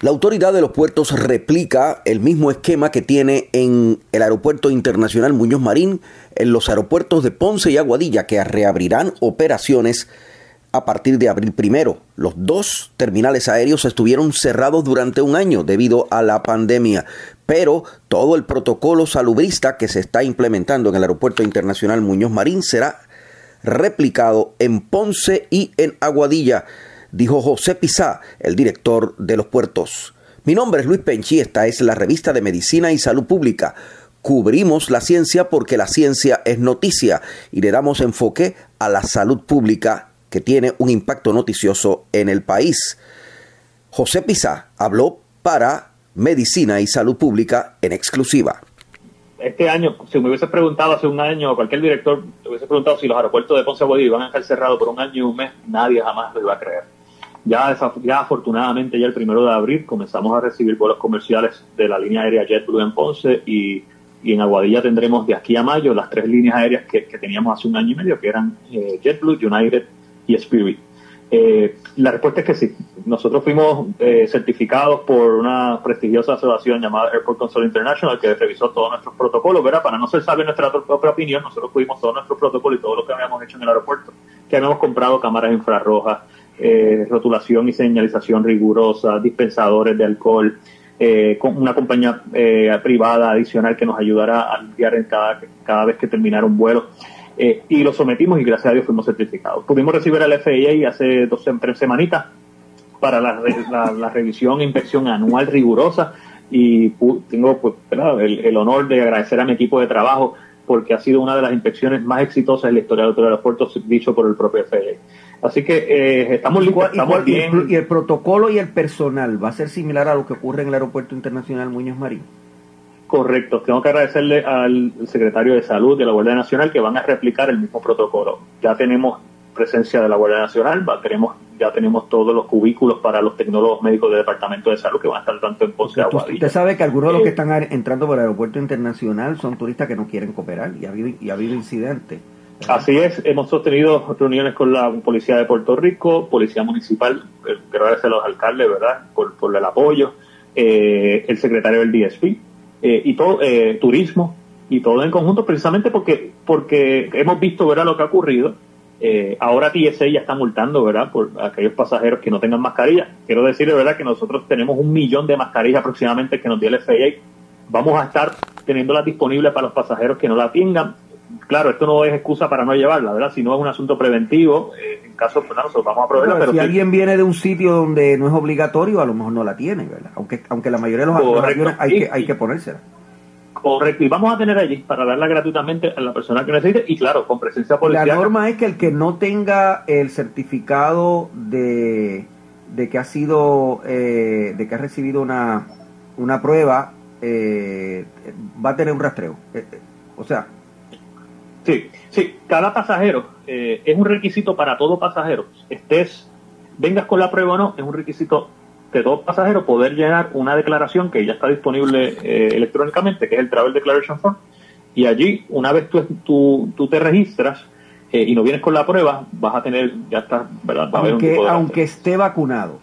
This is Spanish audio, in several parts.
La autoridad de los puertos replica el mismo esquema que tiene en el Aeropuerto Internacional Muñoz Marín, en los aeropuertos de Ponce y Aguadilla, que reabrirán operaciones a partir de abril primero. Los dos terminales aéreos estuvieron cerrados durante un año debido a la pandemia, pero todo el protocolo salubrista que se está implementando en el Aeropuerto Internacional Muñoz Marín será replicado en Ponce y en Aguadilla, dijo José Pizá, el director de los puertos. Mi nombre es Luis Penchi, esta es la revista de Medicina y Salud Pública. Cubrimos la ciencia porque la ciencia es noticia y le damos enfoque a la salud pública que tiene un impacto noticioso en el país. José Pizá habló para Medicina y Salud Pública en exclusiva. Este año, si me hubiese preguntado hace un año, cualquier director me hubiese preguntado si los aeropuertos de Ponce Guadí iban a estar cerrados por un año y un mes, nadie jamás lo iba a creer. Ya, ya afortunadamente ya el primero de abril comenzamos a recibir vuelos comerciales de la línea aérea JetBlue en Ponce y, y en Aguadilla tendremos de aquí a mayo las tres líneas aéreas que, teníamos hace un año y medio, que eran eh, JetBlue, United y Spirit. Eh, la respuesta es que sí. Nosotros fuimos eh, certificados por una prestigiosa asociación llamada Airport Console International que revisó todos nuestros protocolos, ¿verdad? Para no ser sabio nuestra propia opinión, nosotros fuimos todos nuestros protocolos y todo lo que habíamos hecho en el aeropuerto, que habíamos comprado cámaras infrarrojas, eh, rotulación y señalización rigurosa, dispensadores de alcohol, con una compañía privada adicional que nos ayudara a limpiar en cada, cada vez que terminara un vuelo. Eh, y lo sometimos y gracias a Dios fuimos certificados. Pudimos recibir al FAA hace dos tres semanitas para la, revisión e inspección anual rigurosa y tengo pues, el, honor de agradecer a mi equipo de trabajo porque ha sido una de las inspecciones más exitosas en la historia de los aeropuertos dicho por el propio FAA. Así que eh, estamos, estamos bien. ¿Y el protocolo y el personal va a ser similar a lo que ocurre en el Aeropuerto Internacional Muñoz Marín? Correcto. Tengo que agradecerle al secretario de Salud de la Guardia Nacional que van a replicar el mismo protocolo. Ya tenemos presencia de la Guardia Nacional, tenemos, ya tenemos todos los cubículos para los tecnólogos médicos del Departamento de Salud que van a estar tanto en Ponce Aguadilla. Usted sabe que algunos de los que están entrando por el aeropuerto internacional son turistas que no quieren cooperar y ha habido, y ha habido incidentes. Así es, hemos sostenido reuniones con la Policía de Puerto Rico, Policía Municipal, quiero agradecer a los alcaldes, ¿verdad?, por, por el apoyo, eh, el secretario del DSP, eh, y todo, eh, turismo y todo en conjunto, precisamente porque, porque hemos visto ¿verdad? lo que ha ocurrido. Eh, ahora TSA ya está multando ¿verdad? por aquellos pasajeros que no tengan mascarilla. Quiero decirle ¿verdad? que nosotros tenemos un millón de mascarillas aproximadamente que nos dio el FAA. Vamos a estar teniéndolas disponibles para los pasajeros que no la tengan. Claro, esto no es excusa para no llevarla, ¿verdad? Si no es un asunto preventivo, en caso, pues nosotros vamos a proveerla. Pero, si alguien viene de un sitio donde no es obligatorio, a lo mejor no la tiene, ¿verdad? Aunque, aunque la mayoría de los, aviones hay, que, hay que ponérsela. Correcto, y vamos a tener allí para darla gratuitamente a la persona que necesite y claro, con presencia policial. La norma es que el que no tenga el certificado de, de que ha sido, eh, de que ha recibido una, una prueba, eh, va a tener un rastreo. Eh, o sea, Sí, sí, cada pasajero eh, es un requisito para todo pasajero. Estés, vengas con la prueba o no, es un requisito de todo pasajero poder llenar una declaración que ya está disponible eh, electrónicamente, que es el Travel Declaration Form. Y allí, una vez tú, tú, tú te registras eh, y no vienes con la prueba, vas a tener, ya está, ¿verdad? aunque, aunque esté vacunado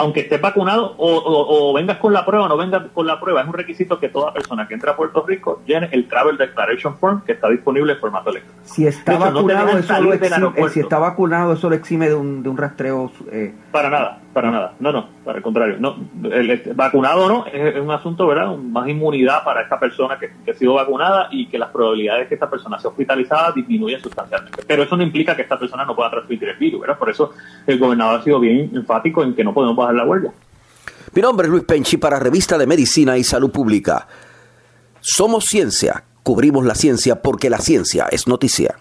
aunque estés vacunado o, vengas con la prueba o no vengas con la prueba, es un requisito que toda persona que entra a Puerto Rico llene el Travel Declaration Form que está disponible en formato electrónico. Si está, vacunado, eso lo exime, eh, si está vacunado, eso lo exime de un, de un rastreo. Eh. Para nada, para nada. No, no, para el contrario. No, el, vacunado no es, un asunto, ¿verdad? Más inmunidad para esta persona que, ha sido vacunada y que las probabilidades de que esta persona sea hospitalizada disminuyen sustancialmente. Pero eso no implica que esta persona no pueda transmitir el virus, ¿verdad? Por eso el gobernador ha sido bien enfático en que no podemos bajar la huelga. Mi nombre es Luis Penchi para Revista de Medicina y Salud Pública. Somos ciencia, cubrimos la ciencia porque la ciencia es noticia.